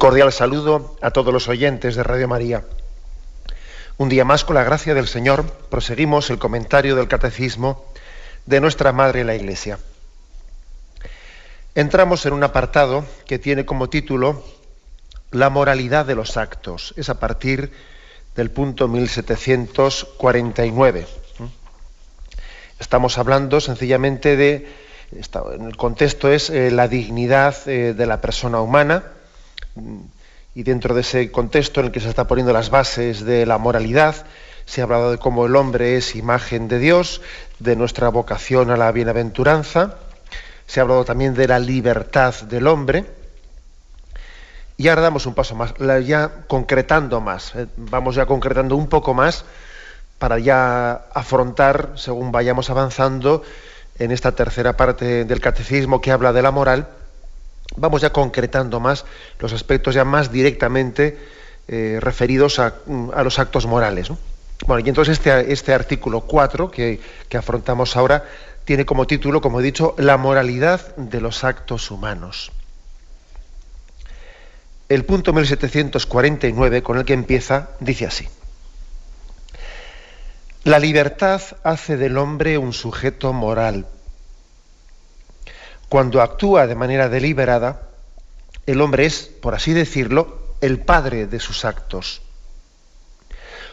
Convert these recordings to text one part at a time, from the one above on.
Cordial saludo a todos los oyentes de Radio María. Un día más, con la gracia del Señor, proseguimos el comentario del Catecismo de nuestra Madre la Iglesia. Entramos en un apartado que tiene como título La moralidad de los actos. Es a partir del punto 1749. Estamos hablando sencillamente de, en el contexto es eh, la dignidad eh, de la persona humana, y dentro de ese contexto en el que se está poniendo las bases de la moralidad, se ha hablado de cómo el hombre es imagen de Dios, de nuestra vocación a la bienaventuranza, se ha hablado también de la libertad del hombre, y ahora damos un paso más, ya concretando más, eh, vamos ya concretando un poco más para ya afrontar, según vayamos avanzando, en esta tercera parte del catecismo que habla de la moral, vamos ya concretando más los aspectos ya más directamente eh, referidos a, los actos morales. Bueno, y entonces este, este artículo 4 que, que, afrontamos ahora tiene como título, como he dicho, la moralidad de los actos humanos. El punto 1749 con el que empieza dice así. La libertad hace del hombre un sujeto moral cuando actúa de manera deliberada, el hombre es, por así decirlo, el padre de sus actos.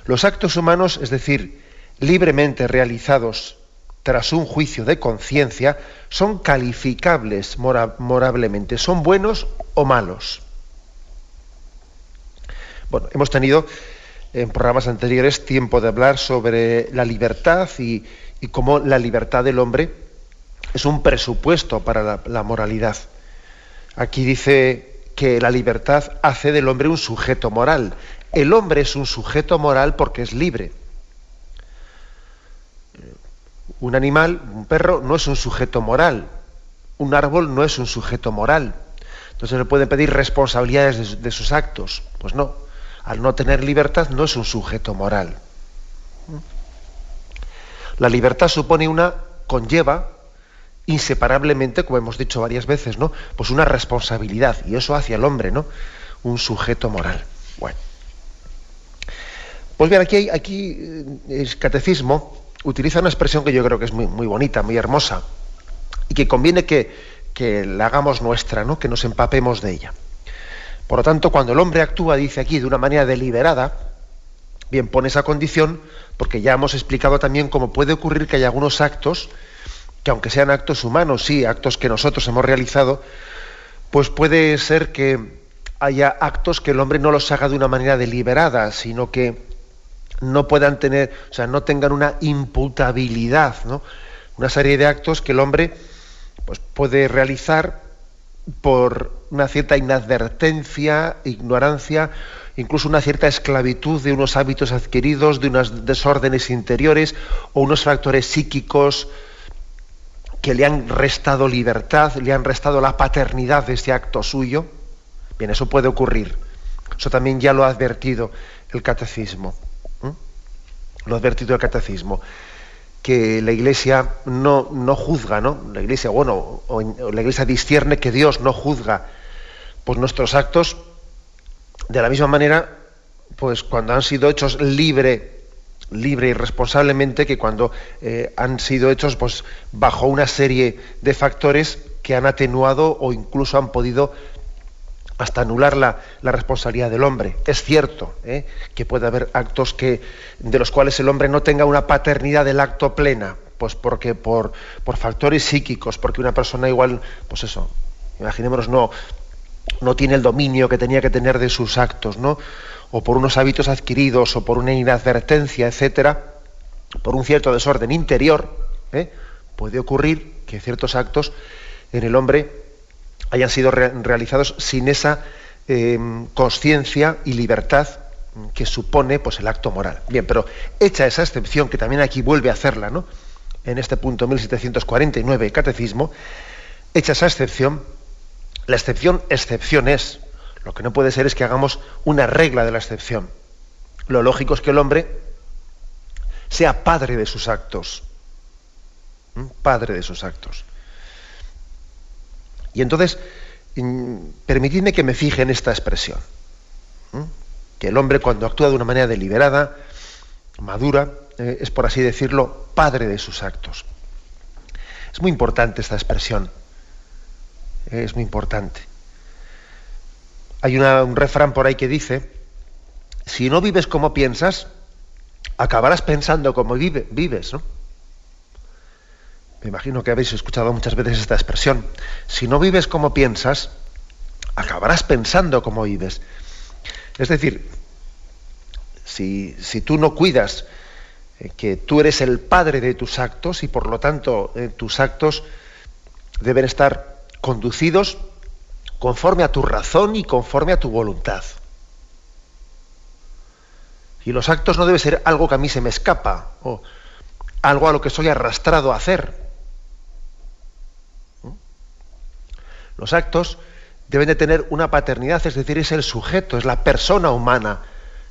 Los actos humanos, es decir, libremente realizados tras un juicio de conciencia, son calificables morablemente, son buenos o malos. Bueno, hemos tenido en programas anteriores tiempo de hablar sobre la libertad y, y cómo la libertad del hombre es un presupuesto para la, moralidad. Aquí dice que la libertad hace del hombre un sujeto moral. El hombre es un sujeto moral porque es libre. Un animal, un perro, no es un sujeto moral. Un árbol no es un sujeto moral. Entonces le pueden pedir responsabilidades de, sus actos. Pues no. Al no tener libertad no es un sujeto moral. La libertad supone una, conlleva inseparablemente, como hemos dicho varias veces, ¿no? Pues una responsabilidad, y eso hacia el hombre, ¿no? Un sujeto moral. Bueno. Pues bien, aquí, aquí eh, el catecismo utiliza una expresión que yo creo que es muy, bonita, muy hermosa, y que conviene que, que la hagamos nuestra, ¿no? que nos empapemos de ella. Por lo tanto, cuando el hombre actúa, dice aquí, de una manera deliberada, bien, pone esa condición, porque ya hemos explicado también cómo puede ocurrir que hay algunos actos que aunque sean actos humanos, sí, actos que nosotros hemos realizado, pues puede ser que haya actos que el hombre no los haga de una manera deliberada, sino que no puedan tener, o sea, no tengan una imputabilidad, ¿no? Una serie de actos que el hombre pues, puede realizar por una cierta inadvertencia, ignorancia, incluso una cierta esclavitud de unos hábitos adquiridos, de unos desórdenes interiores o unos factores psíquicos que le han restado libertad, le han restado la paternidad de ese acto suyo. Bien, eso puede ocurrir. Eso también ya lo ha advertido el catecismo. Lo ha advertido el catecismo. Que la iglesia no, no juzga, ¿no? La iglesia, bueno, o, la iglesia discierne que Dios no juzga pues nuestros actos de la misma manera, pues cuando han sido hechos libre libre y responsablemente que cuando eh, han sido hechos pues, bajo una serie de factores que han atenuado o incluso han podido hasta anular la, responsabilidad del hombre. Es cierto ¿eh? que puede haber actos que, de los cuales el hombre no tenga una paternidad del acto plena, pues porque por, por factores psíquicos, porque una persona igual, pues eso, imaginémonos, no, no tiene el dominio que tenía que tener de sus actos, ¿no? O por unos hábitos adquiridos, o por una inadvertencia, etcétera, por un cierto desorden interior, ¿eh? puede ocurrir que ciertos actos en el hombre hayan sido realizados sin esa em, conciencia y libertad que supone pues, el acto moral. Bien, pero hecha esa excepción, que también aquí vuelve a hacerla, ¿no? en este punto 1749, Catecismo, hecha esa excepción, la excepción, excepción es. Lo que no puede ser es que hagamos una regla de la excepción. Lo lógico es que el hombre sea padre de sus actos. Padre de sus actos. Y entonces, mm, permitidme que me fije en esta expresión. Que el hombre cuando actúa de una manera deliberada, madura, eh, es por así decirlo, padre de sus actos. Es muy importante esta expresión. Es muy importante. Hay un refrán por ahí que dice, si no vives como piensas, acabarás pensando como vive, vives, ¿no? Me imagino que habéis escuchado muchas veces esta expresión. Si no vives como piensas, acabarás pensando como vives. Es decir, si, tú no cuidas eh, que tú eres el padre de tus actos y por lo tanto eh, tus actos deben estar conducidos conforme a tu razón y conforme a tu voluntad. Y los actos no deben ser algo que a mí se me escapa o algo a lo que soy arrastrado a hacer. Los actos deben de tener una paternidad, es decir, es el sujeto, es la persona humana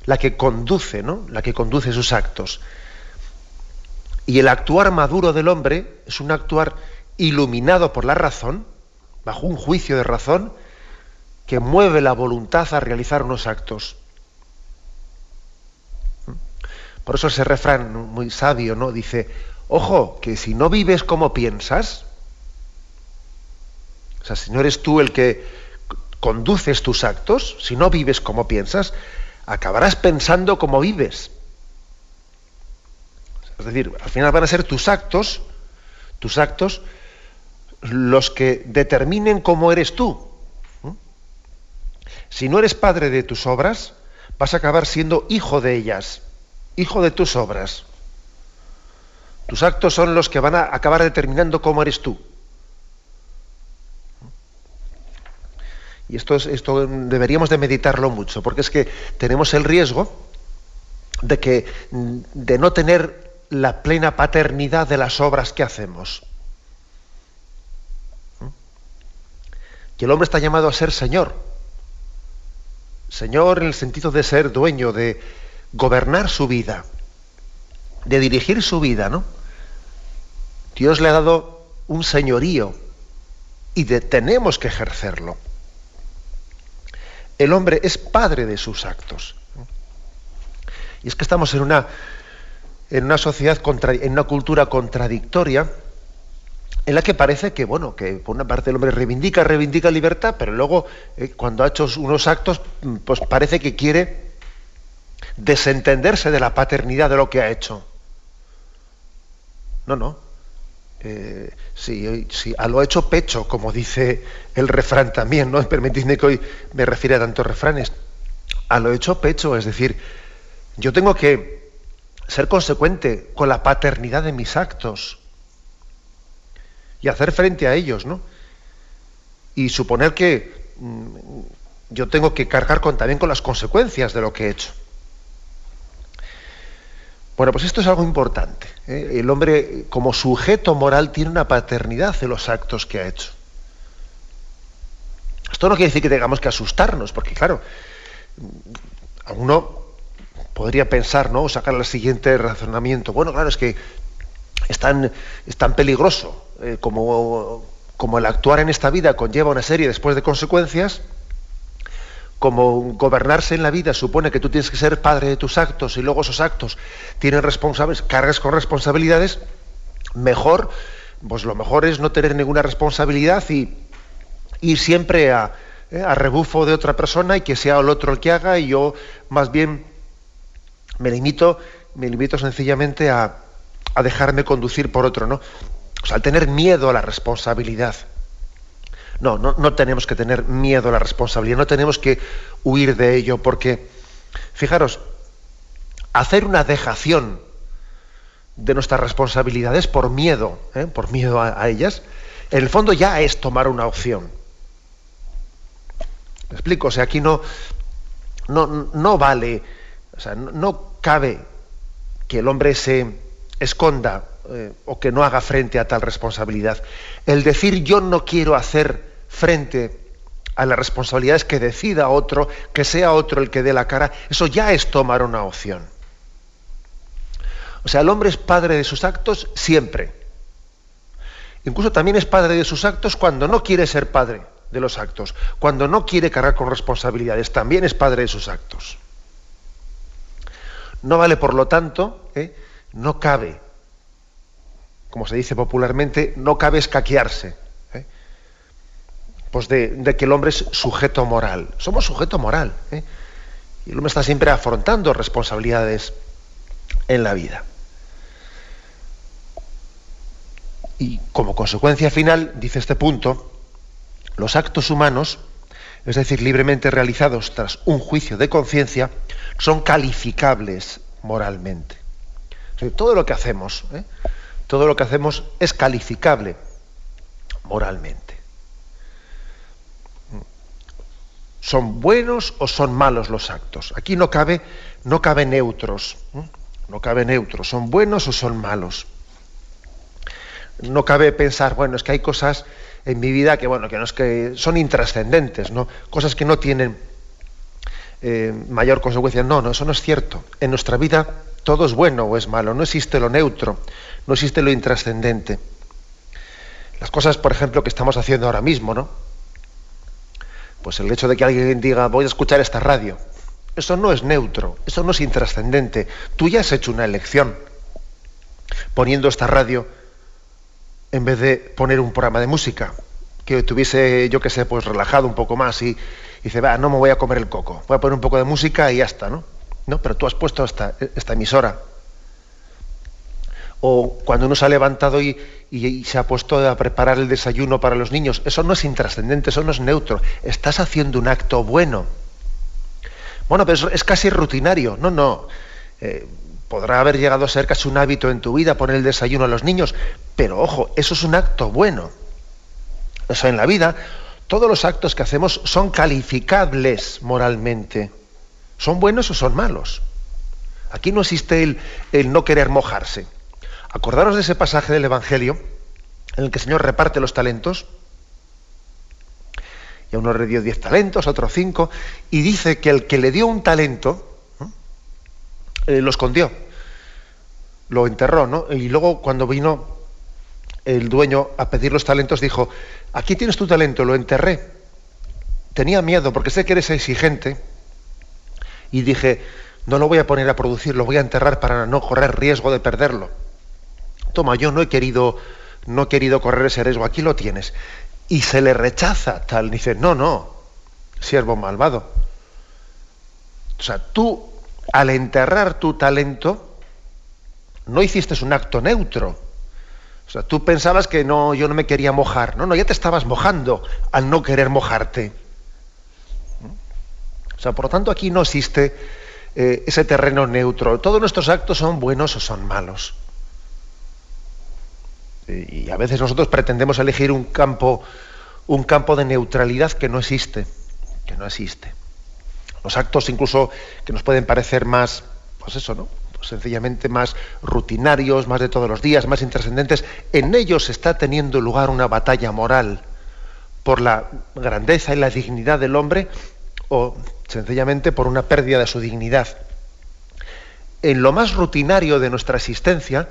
la que conduce, ¿no? La que conduce sus actos. Y el actuar maduro del hombre es un actuar iluminado por la razón, bajo un juicio de razón, que mueve la voluntad a realizar unos actos. Por eso ese refrán muy sabio, ¿no? Dice, ojo, que si no vives como piensas, o sea, si no eres tú el que conduces tus actos, si no vives como piensas, acabarás pensando como vives. Es decir, al final van a ser tus actos, tus actos, los que determinen cómo eres tú. Si no eres padre de tus obras, vas a acabar siendo hijo de ellas hijo de tus obras. Tus actos son los que van a acabar determinando cómo eres tú. Y esto, esto deberíamos de meditarlo mucho, porque es que tenemos el riesgo de, que, de no tener la plena paternidad de las obras que hacemos. Que el hombre está llamado a ser Señor. Señor en el sentido de ser dueño, de, gobernar su vida, de dirigir su vida, ¿no? Dios le ha dado un señorío y tenemos que ejercerlo. El hombre es padre de sus actos. Y es que estamos en una, en una sociedad, en una cultura contradictoria, en la que parece que, bueno, que por una parte el hombre reivindica, reivindica libertad, pero luego eh, cuando ha hecho unos actos, pues parece que quiere desentenderse de la paternidad de lo que ha hecho. No, no. Eh, sí, a lo hecho pecho, como dice el refrán también, ¿no? Permitidme que hoy me refiere a tantos refranes. A lo hecho pecho, es decir, yo tengo que ser consecuente con la paternidad de mis actos y hacer frente a ellos, ¿no? Y suponer que mm, yo tengo que cargar con, también con las consecuencias de lo que he hecho. Bueno, pues esto es algo importante. ¿eh? El hombre como sujeto moral tiene una paternidad de los actos que ha hecho. Esto no quiere decir que tengamos que asustarnos, porque claro, a uno podría pensar, ¿no? O sacar el siguiente razonamiento. Bueno, claro, es que es tan, peligroso eh, como, como el actuar en esta vida conlleva una serie después de consecuencias como gobernarse en la vida supone que tú tienes que ser padre de tus actos y luego esos actos tienen responsables, cargas con responsabilidades, mejor, pues lo mejor es no tener ninguna responsabilidad y ir siempre a, eh, a rebufo de otra persona y que sea el otro el que haga y yo más bien me limito, me limito sencillamente a, a dejarme conducir por otro, ¿no? O sea, al tener miedo a la responsabilidad. No, no, no tenemos que tener miedo a la responsabilidad, no tenemos que huir de ello, porque, fijaros, hacer una dejación de nuestras responsabilidades por miedo, ¿eh? por miedo a, ellas, en el fondo ya es tomar una opción. ¿Me explico? O sea, aquí no, no, no vale, o sea, no, cabe que el hombre se esconda eh, o que no haga frente a tal responsabilidad. El decir yo no quiero hacer frente a las responsabilidades que decida otro, que sea otro el que dé la cara, eso ya es tomar una opción. O sea, el hombre es padre de sus actos siempre. Incluso también es padre de sus actos cuando no quiere ser padre de los actos, cuando no quiere cargar con responsabilidades, también es padre de sus actos. No vale, por lo tanto, ¿eh? no cabe, como se dice popularmente, no cabe escaquearse pues de, que el hombre es sujeto moral. Somos sujeto moral. ¿eh? Y el hombre está siempre afrontando responsabilidades en la vida. Y como consecuencia final, dice este punto, los actos humanos, es decir, libremente realizados tras un juicio de conciencia, son calificables moralmente. todo lo que hacemos, ¿eh? Todo lo que hacemos es calificable moralmente. ¿Son buenos o son malos los actos? Aquí no cabe, no cabe neutros. No cabe neutros. ¿Son buenos o son malos? No cabe pensar, bueno, es que hay cosas en mi vida que, bueno, que no es que son intrascendentes, ¿no? Cosas que no tienen eh, mayor consecuencia. No, no, eso no es cierto. En nuestra vida todo es bueno o es malo. No existe lo neutro, no existe lo intrascendente. Las cosas, por ejemplo, que estamos haciendo ahora mismo, ¿no? Pues el hecho de que alguien diga voy a escuchar esta radio, eso no es neutro, eso no es intrascendente. Tú ya has hecho una elección poniendo esta radio en vez de poner un programa de música que tuviese, yo que sé, pues relajado un poco más y, dice, va, no me voy a comer el coco, voy a poner un poco de música y ya está, ¿no? No, pero tú has puesto esta, esta emisora o cuando uno se ha levantado y, se ha puesto a preparar el desayuno para los niños, eso no es intrascendente, eso no es neutro. Estás haciendo un acto bueno. Bueno, pero es casi rutinario. No, no. Eh, podrá haber llegado a ser casi un hábito en tu vida poner el desayuno a los niños, pero ojo, eso es un acto bueno. O sea, en la vida, todos los actos que hacemos son calificables moralmente. ¿Son buenos o son malos? Aquí no existe el no querer mojarse. Acordaros de ese pasaje del Evangelio en el que el Señor reparte los talentos. Y a uno le dio diez talentos, a otro cinco, y dice que el que le dio un talento eh, lo escondió, lo enterró, ¿no? Y luego cuando vino el dueño a pedir los talentos dijo, aquí tienes tu talento, lo enterré. Tenía miedo porque sé que eres exigente y dije, no lo voy a poner a producir, lo voy a enterrar para no correr riesgo de perderlo toma, yo no he querido, no he querido correr ese riesgo, aquí lo tienes. Y se le rechaza tal, dice, no, no, siervo malvado. O sea, tú, al enterrar tu talento, no hiciste un acto neutro. O sea, tú pensabas que no, yo no me quería mojar. No, no, ya te estabas mojando al no querer mojarte. O sea, por lo tanto, aquí no existe eh, ese terreno neutro. Todos nuestros actos son buenos o son malos y a veces nosotros pretendemos elegir un campo, un campo de neutralidad que no existe, que no existe. Los actos incluso que nos pueden parecer más, pues eso, ¿no? Pues sencillamente más rutinarios, más de todos los días, más intrascendentes, en ellos está teniendo lugar una batalla moral por la grandeza y la dignidad del hombre o sencillamente por una pérdida de su dignidad. En lo más rutinario de nuestra existencia,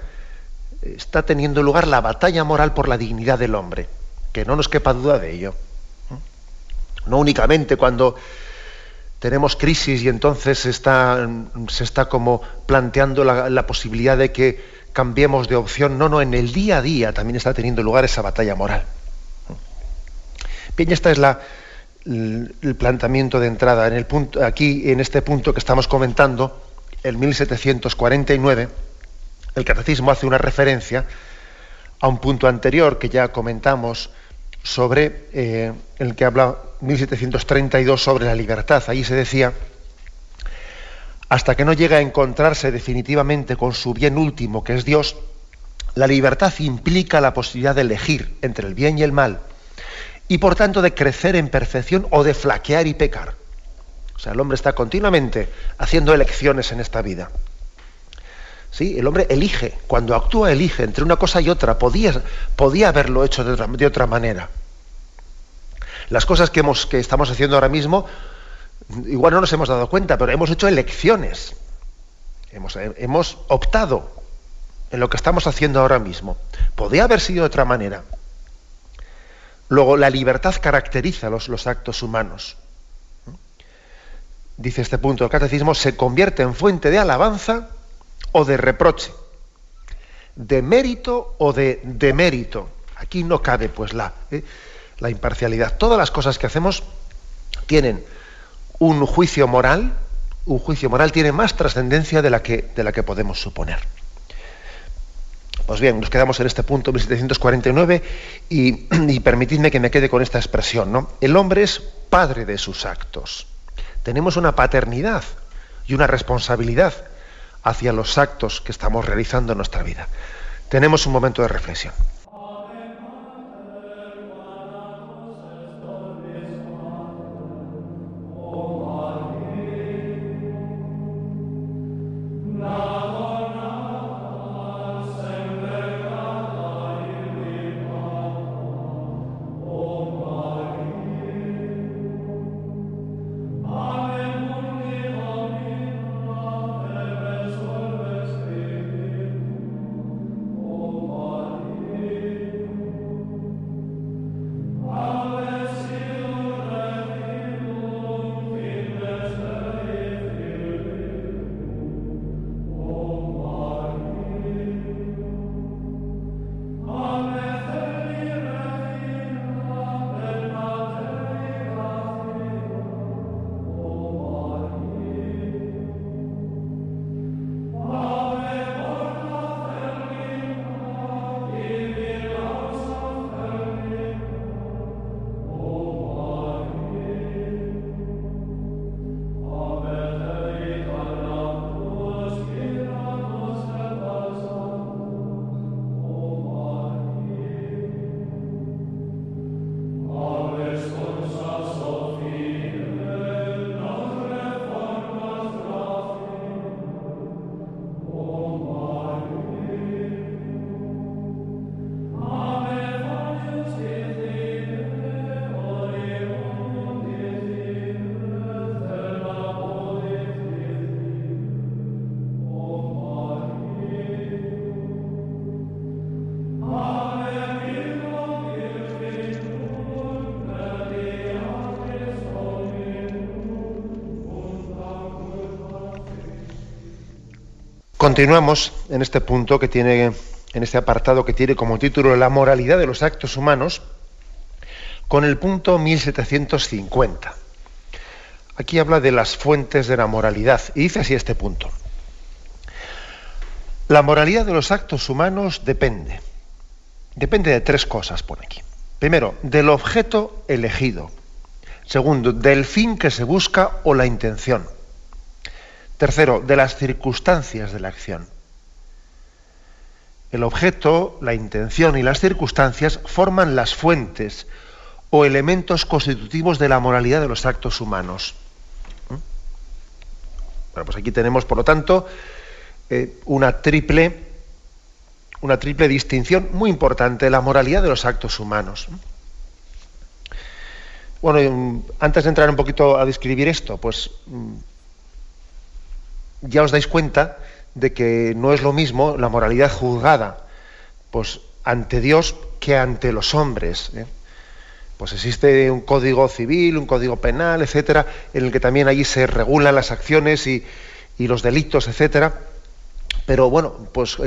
está teniendo lugar la batalla moral por la dignidad del hombre, que no nos quepa duda de ello. No únicamente cuando tenemos crisis y entonces se está, se está como planteando la, posibilidad de que cambiemos de opción, no, no, en el día a día también está teniendo lugar esa batalla moral. Bien, esta es la, el planteamiento de entrada. Aquí, en este punto que estamos comentando, el 1749, el catecismo hace una referencia a un punto anterior que ya comentamos sobre eh, el que habla 1732 sobre la libertad. Allí se decía, hasta que no llega a encontrarse definitivamente con su bien último, que es Dios, la libertad implica la posibilidad de elegir entre el bien y el mal, y por tanto de crecer en perfección o de flaquear y pecar. O sea, el hombre está continuamente haciendo elecciones en esta vida. ¿Sí? El hombre elige, cuando actúa elige entre una cosa y otra. Podía, podía haberlo hecho de otra, manera. Las cosas que, hemos, que estamos haciendo ahora mismo, igual no nos hemos dado cuenta, pero hemos hecho elecciones. Hemos, hemos optado en lo que estamos haciendo ahora mismo. Podía haber sido de otra manera. Luego, la libertad caracteriza los, actos humanos. Dice este punto del catecismo, se convierte en fuente de alabanza o de reproche, de mérito o de demérito. Aquí no cabe pues la, ¿eh? la imparcialidad. Todas las cosas que hacemos tienen un juicio moral, un juicio moral tiene más trascendencia de la que, de la que podemos suponer. Pues bien, nos quedamos en este punto 1749 y, y, permitidme que me quede con esta expresión. ¿no? El hombre es padre de sus actos. Tenemos una paternidad y una responsabilidad hacia los actos que estamos realizando en nuestra vida. Tenemos un momento de reflexión. Continuamos en este punto que tiene, en este apartado que tiene como título La moralidad de los actos humanos, con el punto 1750. Aquí habla de las fuentes de la moralidad y dice así este punto. La moralidad de los actos humanos depende. Depende de tres cosas, pone aquí. Primero, del objeto elegido. Segundo, del fin que se busca o la intención. Tercero, de las circunstancias de la acción. El objeto, la intención y las circunstancias forman las fuentes o elementos constitutivos de la moralidad de los actos humanos. ¿Mm? Bueno, pues aquí tenemos, por lo tanto, eh, una triple, una triple distinción muy importante, la moralidad de los actos humanos. ¿Mm? Bueno, antes de entrar un poquito a describir esto, pues mm, ya os dais cuenta de que no es lo mismo la moralidad juzgada pues, ante Dios que ante los hombres. ¿eh? Pues existe un código civil, un código penal, etcétera, en el que también allí se regulan las acciones y, los delitos, etcétera. Pero bueno, pues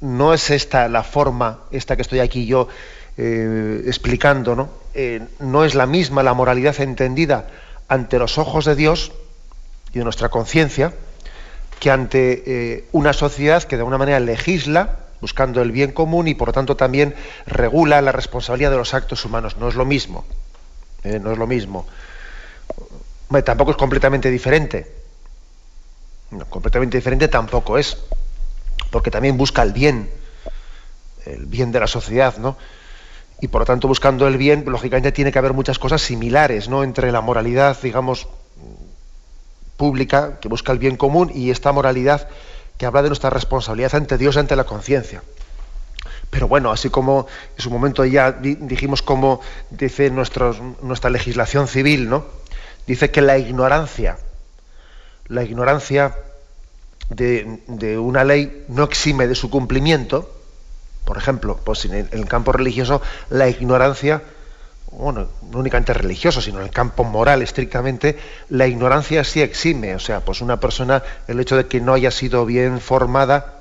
no es esta la forma, esta que estoy aquí yo eh, explicando, ¿no? Eh, no es la misma la moralidad entendida ante los ojos de Dios y de nuestra conciencia, que ante eh, una sociedad que de alguna manera legisla buscando el bien común y por lo tanto también regula la responsabilidad de los actos humanos. No es lo mismo, ¿eh? no es lo mismo. tampoco es completamente diferente. completamente diferente tampoco es, porque también busca el bien, el bien de la sociedad, ¿no? Y por lo tanto, buscando el bien, lógicamente tiene que haber muchas cosas similares, ¿no? Entre la moralidad, digamos, pública, que busca el bien común, y esta moralidad que habla de nuestra responsabilidad ante Dios, ante la conciencia. Pero bueno, así como en su momento ya dijimos como dice nuestra legislación civil, ¿no? Dice que la ignorancia, la ignorancia de, de una ley no exime de su cumplimiento, por ejemplo, pues en el, campo religioso la ignorancia, bueno, no únicamente religioso, sino en el campo moral estrictamente, la ignorancia sí exime. O sea, pues una persona, el hecho de que no haya sido bien formada,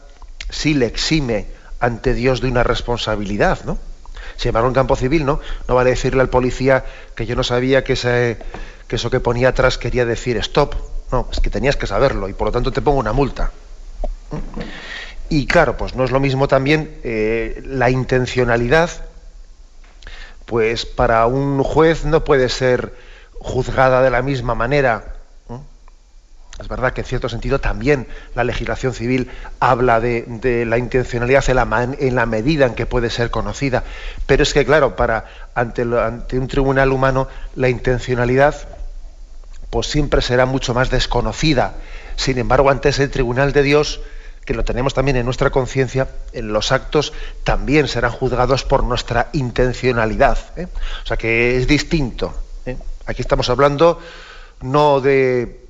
sí le exime ante Dios de una responsabilidad, ¿no? Sin embargo, en campo civil, ¿no? No vale decirle al policía que yo no sabía que, que eso que ponía atrás quería decir stop. No, es que tenías que saberlo y por lo tanto te pongo una multa. Y claro, pues no es lo mismo también eh, la intencionalidad, pues para un juez no puede ser juzgada de la misma manera. Es verdad que en cierto sentido también la legislación civil habla de, la intencionalidad en la, en la, medida en que puede ser conocida. Pero es que, claro, para, ante, ante un tribunal humano la intencionalidad pues siempre será mucho más desconocida. Sin embargo, ante ese tribunal de Dios, que lo tenemos también en nuestra conciencia, en los actos también serán juzgados por nuestra intencionalidad. ¿eh? O sea que es distinto. ¿eh? Aquí estamos hablando no de,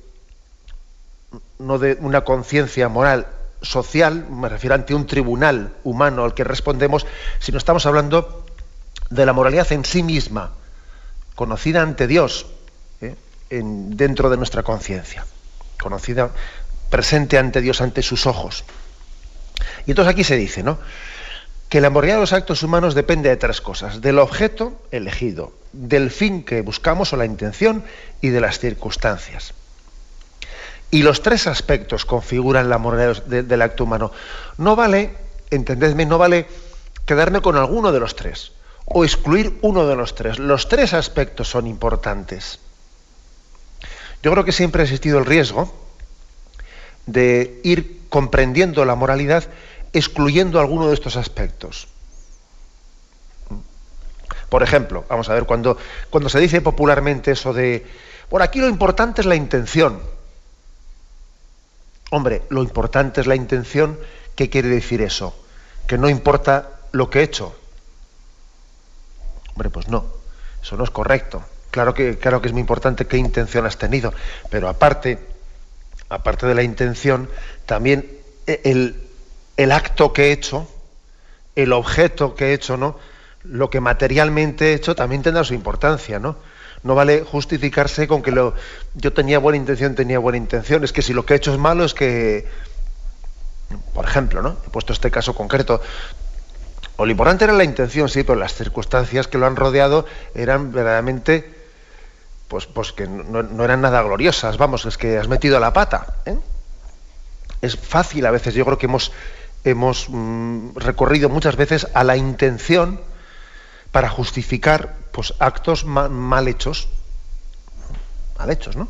no de una conciencia moral social, me refiero ante un tribunal humano al que respondemos, sino estamos hablando de la moralidad en sí misma, conocida ante Dios, ¿eh? en, dentro de nuestra conciencia, conocida presente ante Dios, ante sus ojos. Y entonces aquí se dice, ¿no? Que la moralidad de los actos humanos depende de tres cosas: del objeto elegido, del fin que buscamos o la intención y de las circunstancias. Y los tres aspectos configuran la moralidad del acto humano. No vale, entendedme, no vale quedarme con alguno de los tres o excluir uno de los tres. Los tres aspectos son importantes. Yo creo que siempre ha existido el riesgo de ir comprendiendo la moralidad excluyendo alguno de estos aspectos. Por ejemplo, vamos a ver, cuando, cuando se dice popularmente eso de, por aquí lo importante es la intención. Hombre, lo importante es la intención, ¿qué quiere decir eso? Que no importa lo que he hecho. Hombre, pues no, eso no es correcto. Claro que, claro que es muy importante qué intención has tenido, pero aparte, aparte de la intención, también el, el acto que he hecho, el objeto que he hecho, ¿no? Lo que materialmente he hecho también tendrá su importancia, ¿no? No vale justificarse con que lo, yo tenía buena intención, tenía buena intención. Es que si lo que he hecho es malo, es que, por ejemplo, ¿no? He puesto este caso concreto. O lo importante era la intención, sí, pero las circunstancias que lo han rodeado eran verdaderamente pues, pues que no, eran nada gloriosas, vamos, es que has metido la pata. ¿eh? Es fácil a veces, yo creo que hemos, hemos mm, recorrido muchas veces a la intención para justificar pues, actos mal, hechos. Mal hechos, ¿no?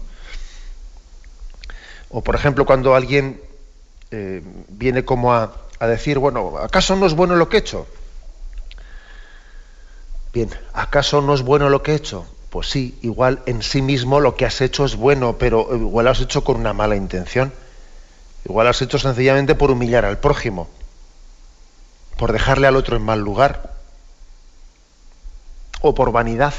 O por ejemplo, cuando alguien eh, viene como a, a decir, bueno, ¿acaso no es bueno lo que he hecho? Bien, ¿acaso no es bueno lo que he hecho? Pues sí, igual en sí mismo lo que has hecho es bueno, pero igual lo has hecho con una mala intención. Igual lo has hecho sencillamente por humillar al prójimo, por dejarle al otro en mal lugar, o por vanidad,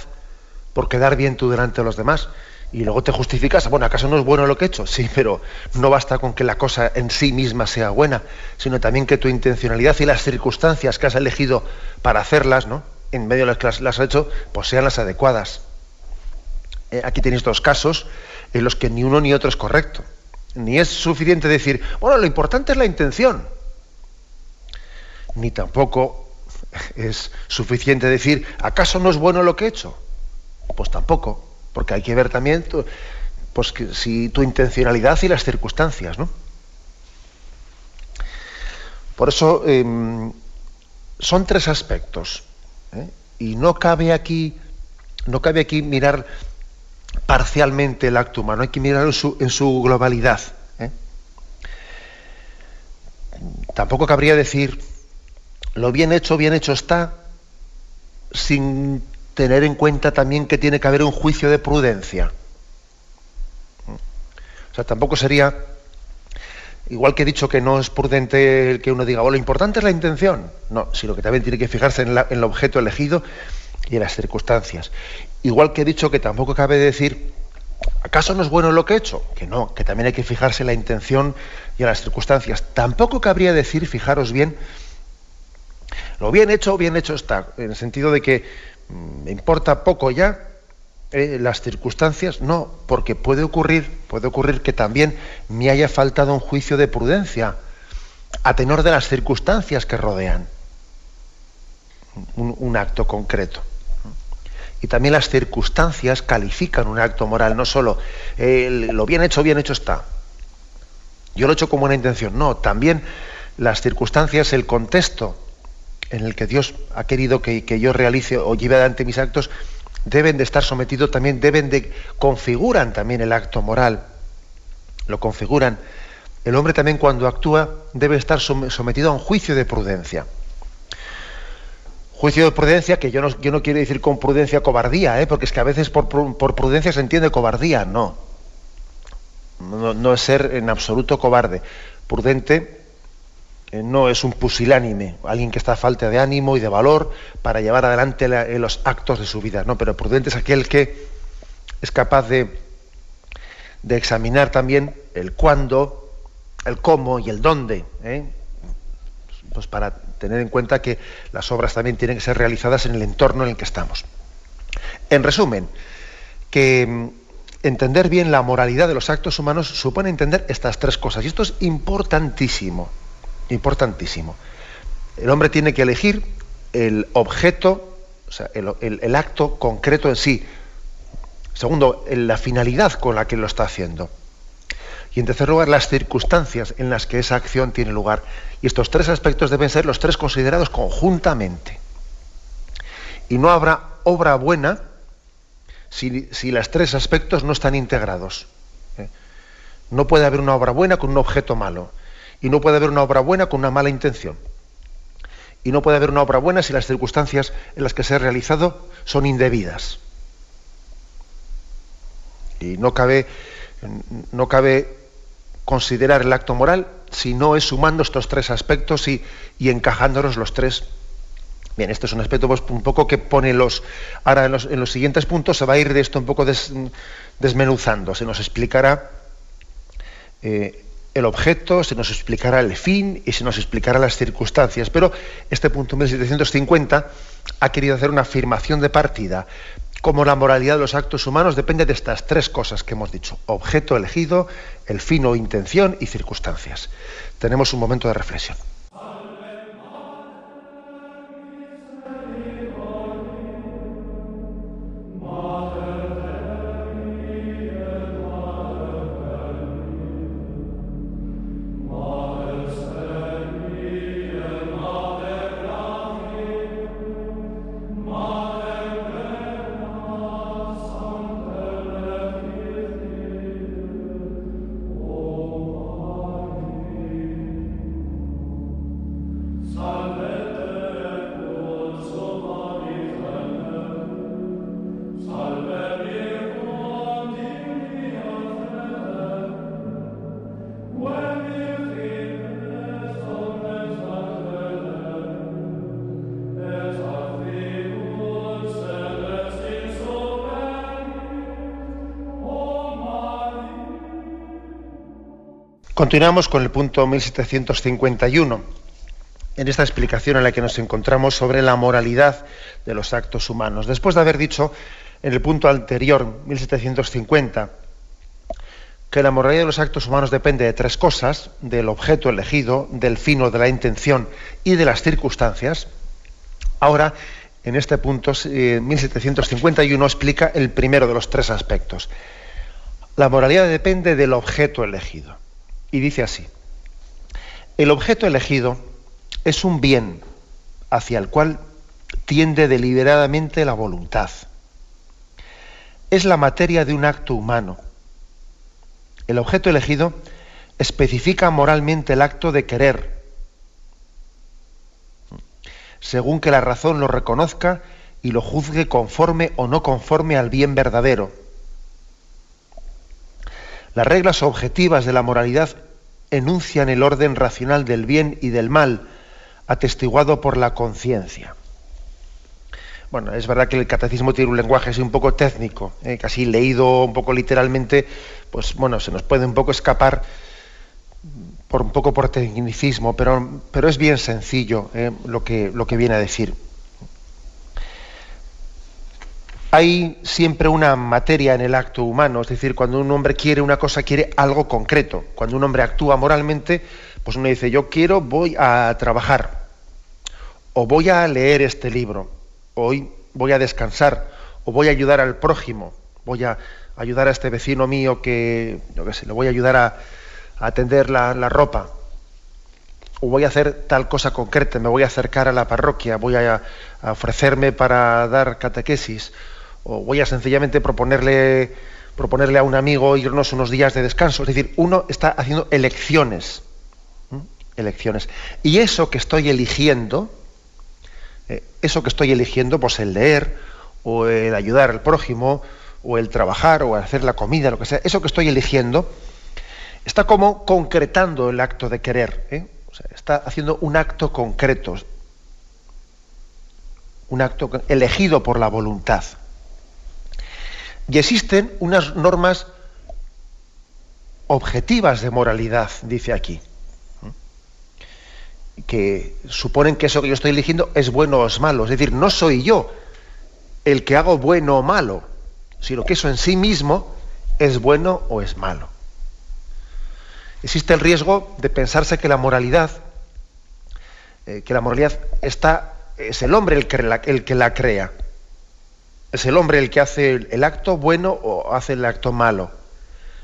por quedar bien tú delante de los demás. Y luego te justificas, bueno, ¿acaso no es bueno lo que he hecho? Sí, pero no basta con que la cosa en sí misma sea buena, sino también que tu intencionalidad y las circunstancias que has elegido para hacerlas, ¿no? En medio de las que las has hecho, pues sean las adecuadas. Eh, aquí tenéis dos casos en los que ni uno ni otro es correcto. Ni es suficiente decir, bueno, lo importante es la intención. Ni tampoco es suficiente decir, ¿acaso no es bueno lo que he hecho? Pues tampoco, porque hay que ver también pues, si tu intencionalidad y las circunstancias, ¿no? Por eso em, son tres aspectos. ¿eh? Y no cabe aquí, no cabe aquí mirar parcialmente el acto humano, hay que mirarlo en su, globalidad. ¿eh? Tampoco cabría decir lo bien hecho, bien hecho está, sin tener en cuenta también que tiene que haber un juicio de prudencia. O sea, tampoco sería, igual que he dicho que no es prudente el que uno diga, oh, lo importante es la intención. No, sino que también tiene que fijarse en, el objeto elegido y en las circunstancias. Igual que he dicho que tampoco cabe decir, ¿acaso no es bueno lo que he hecho? Que no, que también hay que fijarse en la intención y en las circunstancias. Tampoco cabría decir, fijaros bien, lo bien hecho, bien hecho está, en el sentido de que mm, me importa poco ya eh, las circunstancias, no, porque puede ocurrir, puede ocurrir que también me haya faltado un juicio de prudencia a tenor de las circunstancias que rodean un, acto concreto. Y también las circunstancias califican un acto moral, no solo lo bien hecho, bien hecho está. Yo lo he hecho con buena intención, no, también las circunstancias, el contexto en el que Dios ha querido que, yo realice o lleve adelante mis actos, deben de estar sometidos también, deben de, configuran también el acto moral, lo configuran. El hombre también cuando actúa debe estar sometido a un juicio de prudencia. Juicio de prudencia que yo no, quiero decir con prudencia cobardía, ¿eh? porque es que a veces por, prudencia se entiende cobardía, no. no. No es ser en absoluto cobarde. Prudente eh, no es un pusilánime, alguien que está a falta de ánimo y de valor para llevar adelante eh, los actos de su vida, no, pero prudente es aquel que es capaz de, de examinar también el cuándo, el cómo y el dónde, ¿eh? pues para tener en cuenta que las obras también tienen que ser realizadas en el entorno en el que estamos. En resumen, que mm, entender bien la moralidad de los actos humanos supone entender estas tres cosas, y esto es importantísimo importantísimo. El hombre tiene que elegir el objeto, o sea, el, acto concreto en sí. Segundo, la finalidad con la que lo está haciendo. Y en tercer lugar, las circunstancias en las que esa acción tiene lugar. Y estos tres aspectos deben ser los tres considerados conjuntamente. Y no habrá obra buena si, si los tres aspectos no están integrados. ¿eh? No puede haber una obra buena con un objeto malo. Y no puede haber una obra buena con una mala intención. Y no puede haber una obra buena si las circunstancias en las que se ha realizado son indebidas. Y no cabe, no cabe considerar el acto moral si no es sumando estos tres aspectos y, encajándolos los tres. Bien, este es un aspecto pues, un poco que pone los... Ahora en los, siguientes puntos se va a ir de esto un poco desmenuzando. Se nos explicará eh, el objeto, se nos explicará el fin y se nos explicará las circunstancias. Pero este punto 1750 ha querido hacer una afirmación de partida. Como la moralidad de los actos humanos depende de estas tres cosas que hemos dicho. Objeto elegido, el fin o intención y circunstancias. Tenemos un momento de reflexión. Continuamos con el punto 1751, en esta explicación en la que nos encontramos sobre la moralidad de los actos humanos. Después de haber dicho en el punto anterior, 1750, que la moralidad de los actos humanos depende de tres cosas, del objeto elegido, del fino de la intención y de las circunstancias, ahora en este punto 1751 eh, explica el primero de los tres aspectos. La moralidad depende del objeto elegido. Y dice así, el objeto elegido es un bien hacia el cual tiende deliberadamente la voluntad. Es la materia de un acto humano. El objeto elegido especifica moralmente el acto de querer, según que la razón lo reconozca y lo juzgue conforme o no conforme al bien verdadero. Las reglas objetivas de la moralidad enuncian el orden racional del bien y del mal, atestiguado por la conciencia. Bueno, es verdad que el catecismo tiene un lenguaje así un poco técnico, ¿eh? casi leído un poco literalmente, pues bueno, se nos puede un poco escapar por un poco por tecnicismo, pero, pero es bien sencillo ¿eh? lo, que, lo que viene a decir. Hay siempre una materia en el acto humano, es decir, cuando un hombre quiere una cosa, quiere algo concreto. Cuando un hombre actúa moralmente, pues uno dice, yo quiero, voy a trabajar, o voy a leer este libro, hoy voy a descansar, o voy a ayudar al prójimo, voy a ayudar a este vecino mío que, yo qué sé, le voy a ayudar a, atender la, ropa, o voy a hacer tal cosa concreta, me voy a acercar a la parroquia, voy a ofrecerme para dar catequesis, o voy a sencillamente proponerle, proponerle a un amigo irnos unos días de descanso. Es decir, uno está haciendo elecciones. Elecciones. Y eso que estoy eligiendo, eh, eso que estoy eligiendo, pues el leer, o el ayudar al prójimo, o el trabajar, o hacer la comida, lo que sea, eso que estoy eligiendo, está como concretando el acto de querer. ¿eh? está haciendo un acto concreto, un acto elegido por la voluntad. Y existen unas normas objetivas de moralidad, dice aquí, que suponen que eso que yo estoy eligiendo es bueno o es malo. Es decir, no soy yo el que hago bueno o malo, sino que eso en sí mismo es bueno o es malo. Existe el riesgo de pensarse que la moralidad, eh, que la moralidad está, es el hombre el que la crea. ¿Es el hombre el que hace el acto bueno o hace el acto malo?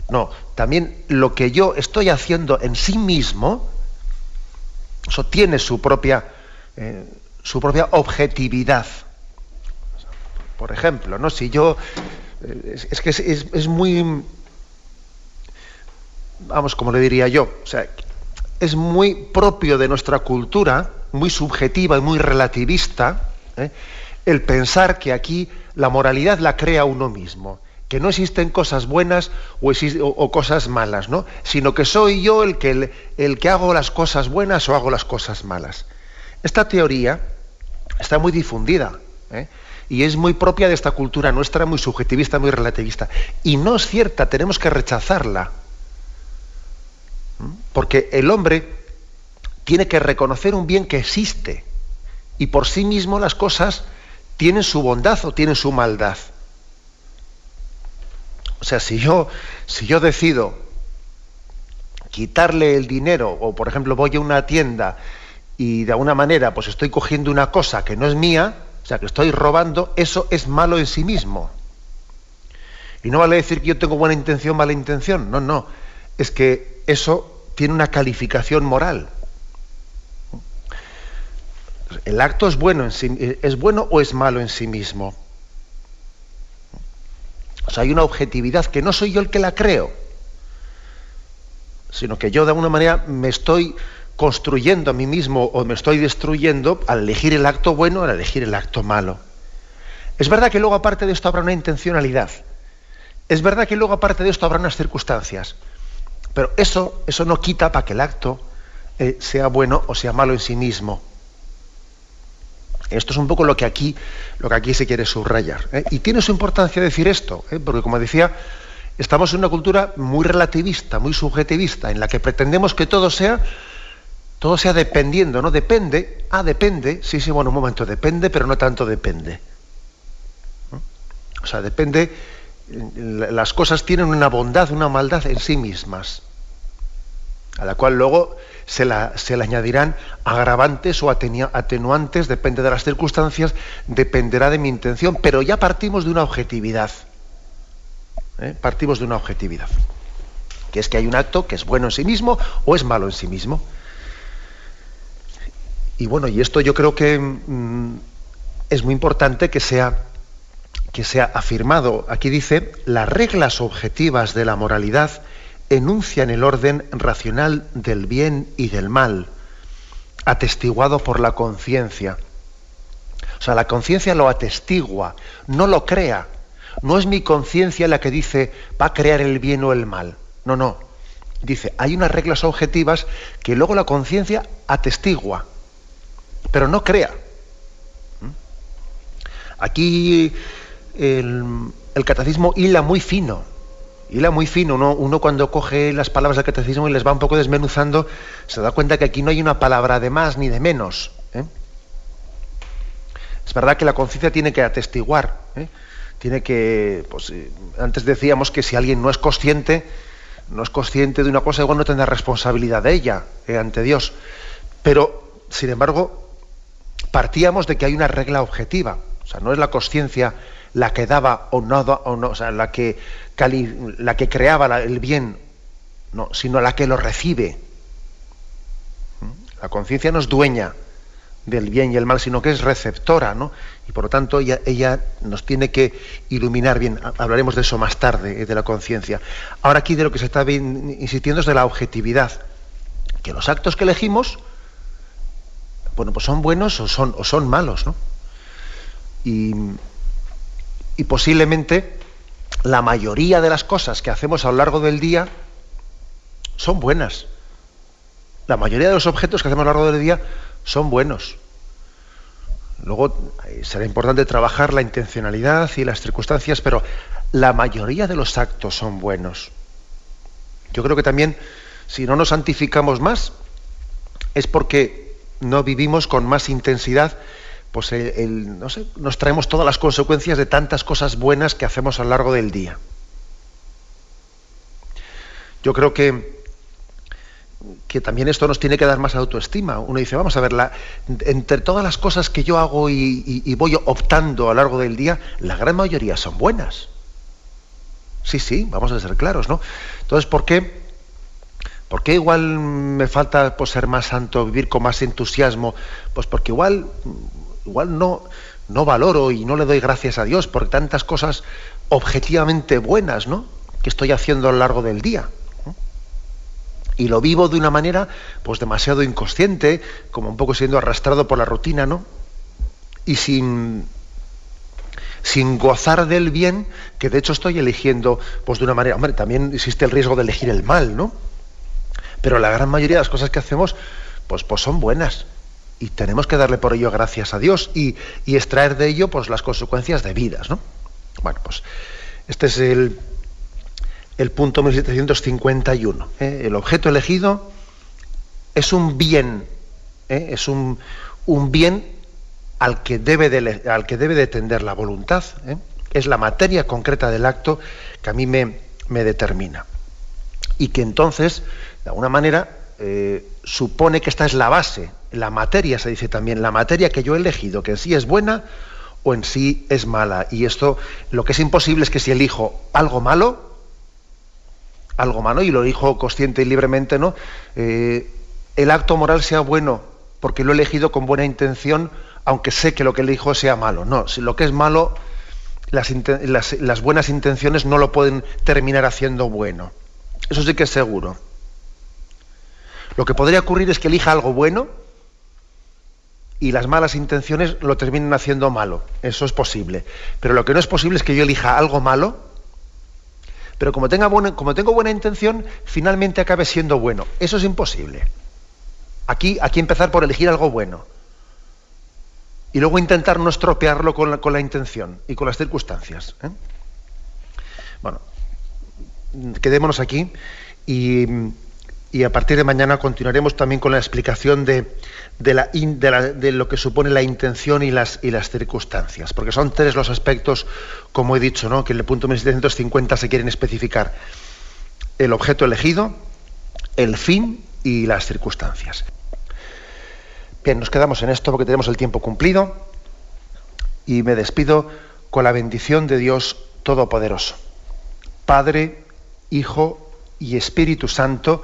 No, también lo que yo estoy haciendo en sí mismo, eso tiene su propia, eh, su propia objetividad. Por ejemplo, ¿no? si yo. Eh, es, que es, muy. Vamos, como le diría yo. O sea, es muy propio de nuestra cultura, muy subjetiva y muy relativista, ¿eh? El pensar que aquí la moralidad la crea uno mismo, que no existen cosas buenas o, cosas malas, ¿no? sino que soy yo el que, el, que hago las cosas buenas o hago las cosas malas. Esta teoría está muy difundida ¿eh? y es muy propia de esta cultura nuestra, muy subjetivista, muy relativista. Y no es cierta, tenemos que rechazarla. Porque el hombre tiene que reconocer un bien que existe y por sí mismo las cosas tienen su bondad o tienen su maldad. O sea, si yo, si yo decido quitarle el dinero, o por ejemplo voy a una tienda y de alguna manera pues estoy cogiendo una cosa que no es mía, o sea, que estoy robando, eso es malo en sí mismo. Y no vale decir que yo tengo buena intención, mala intención. No, no. Es que eso tiene una calificación moral. ¿El acto es bueno, en sí, es bueno o es malo en sí mismo? O sea, hay una objetividad que no soy yo el que la creo, sino que yo de alguna manera me estoy construyendo a mí mismo o me estoy destruyendo al elegir el acto bueno o al elegir el acto malo. Es verdad que luego aparte de esto habrá una intencionalidad. Es verdad que luego aparte de esto habrá unas circunstancias. Pero eso, eso no quita para que el acto eh, sea bueno o sea malo en sí mismo. Esto es un poco lo que aquí, lo que aquí se quiere subrayar. ¿eh? Y tiene su importancia decir esto, ¿eh? porque como decía, estamos en una cultura muy relativista, muy subjetivista, en la que pretendemos que todo sea, todo sea dependiendo, ¿no? Depende, ah, depende, sí, sí, bueno, un momento, depende, pero no tanto depende. O sea, depende, las cosas tienen una bondad, una maldad en sí mismas, a la cual luego se, le añadirán agravantes o atenuantes, depende de las circunstancias, dependerá de mi intención, pero ya partimos de una objetividad. ¿eh? Partimos de una objetividad, que es que hay un acto que es bueno en sí mismo o es malo en sí mismo. y bueno, y esto yo creo que mm, es muy importante que sea, que sea afirmado. Aquí dice, las reglas objetivas de la moralidad enuncian el orden racional del bien y del mal, atestiguado por la conciencia. O sea, la conciencia lo atestigua, no lo crea. No es mi conciencia la que dice va a crear el bien o el mal. No, no. Dice, hay unas reglas objetivas que luego la conciencia atestigua, pero no crea. ¿Mm? Aquí el, catecismo hila muy fino, hila muy fino. Uno, cuando coge las palabras del catecismo y les va un poco desmenuzando, se da cuenta que aquí no hay una palabra de más ni de menos. ¿eh? Es verdad que la conciencia tiene que atestiguar, ¿eh? tiene que, pues, eh, antes decíamos que si alguien no es consciente, no es consciente de una cosa, igual no tendrá responsabilidad de ella ante Dios. Pero, sin embargo, partíamos de que hay una regla objetiva. O sea, no es la conciencia la que daba o no, o no o sea, la que, la que creaba el bien, no, sino la que lo recibe. ¿Mm? La conciencia no es dueña del bien y el mal, sino que es receptora, ¿no? Y por lo tanto ella, nos tiene que iluminar bien. Hablaremos de eso más tarde, eh, de la conciencia. Ahora aquí de lo que se está insistiendo es de la objetividad. Que los actos que elegimos, bueno, pues son buenos o son, malos, ¿no? Y posiblemente la mayoría de las cosas que hacemos a lo largo del día son buenas. La mayoría de los objetos que hacemos a lo largo del día son buenos. Luego eh, será importante trabajar la intencionalidad y las circunstancias, pero la mayoría de los actos son buenos. Yo creo que también, si no nos santificamos más, es porque no vivimos con más intensidad, pues no sé, nos traemos todas las consecuencias de tantas cosas buenas que hacemos a lo largo del día. Yo creo que que también esto nos tiene que dar más autoestima. Uno dice, vamos a ver, entre todas las cosas que yo hago y, voy optando a lo largo del día, la gran mayoría son buenas. Sí, sí, vamos a ser claros, ¿no? Entonces, ¿por qué? ¿Por qué igual me falta pues, ser más santo, vivir con más entusiasmo? Pues porque igual, igual no, valoro y no le doy gracias a Dios por tantas cosas objetivamente buenas, ¿no? Que estoy haciendo a lo largo del día y lo vivo de una manera pues demasiado inconsciente, como un poco siendo arrastrado por la rutina, ¿no? Y sin sin gozar del bien, que de hecho estoy eligiendo pues de una manera, hombre, también existe el riesgo de elegir el mal, ¿no? Pero la gran mayoría de las cosas que hacemos pues pues son buenas y tenemos que darle por ello gracias a Dios y, y extraer de ello pues las consecuencias debidas, ¿no? Bueno, pues este es el el punto 1751. ¿eh? El objeto elegido es un bien, ¿eh? es un, bien al que, debe de, al que debe de tender la voluntad. ¿eh? Es la materia concreta del acto que a mí me, me determina. Y que entonces, de alguna manera, supone que esta es la base, la materia, se dice también, la materia que yo he elegido, que en sí es buena o en sí es mala. Y esto, lo que es imposible es que si elijo algo malo, algo malo, y lo dijo consciente y libremente, ¿no? Eh, el acto moral sea bueno porque lo he elegido con buena intención, aunque sé que lo que elijo sea malo. No, si lo que es malo, las buenas intenciones no lo pueden terminar haciendo bueno. Eso sí que es seguro. Lo que podría ocurrir es que elija algo bueno y las malas intenciones lo terminen haciendo malo. Eso es posible. Pero lo que no es posible es que yo elija algo malo pero como, tenga como tengo buena intención, finalmente acabe siendo bueno. Eso es imposible. Aquí, aquí empezar por elegir algo bueno. Y luego intentar no estropearlo con la, intención y con las circunstancias. ¿eh? Bueno, quedémonos aquí y y a partir de mañana continuaremos también con la explicación de, lo que supone la intención y las, y las circunstancias, porque son tres los aspectos, como he dicho, ¿no? que en el punto 1750 se quieren especificar. El objeto elegido, el fin y las circunstancias. Bien, nos quedamos en esto porque tenemos el tiempo cumplido y me despido con la bendición de Dios Todopoderoso. Padre, Hijo y Espíritu Santo,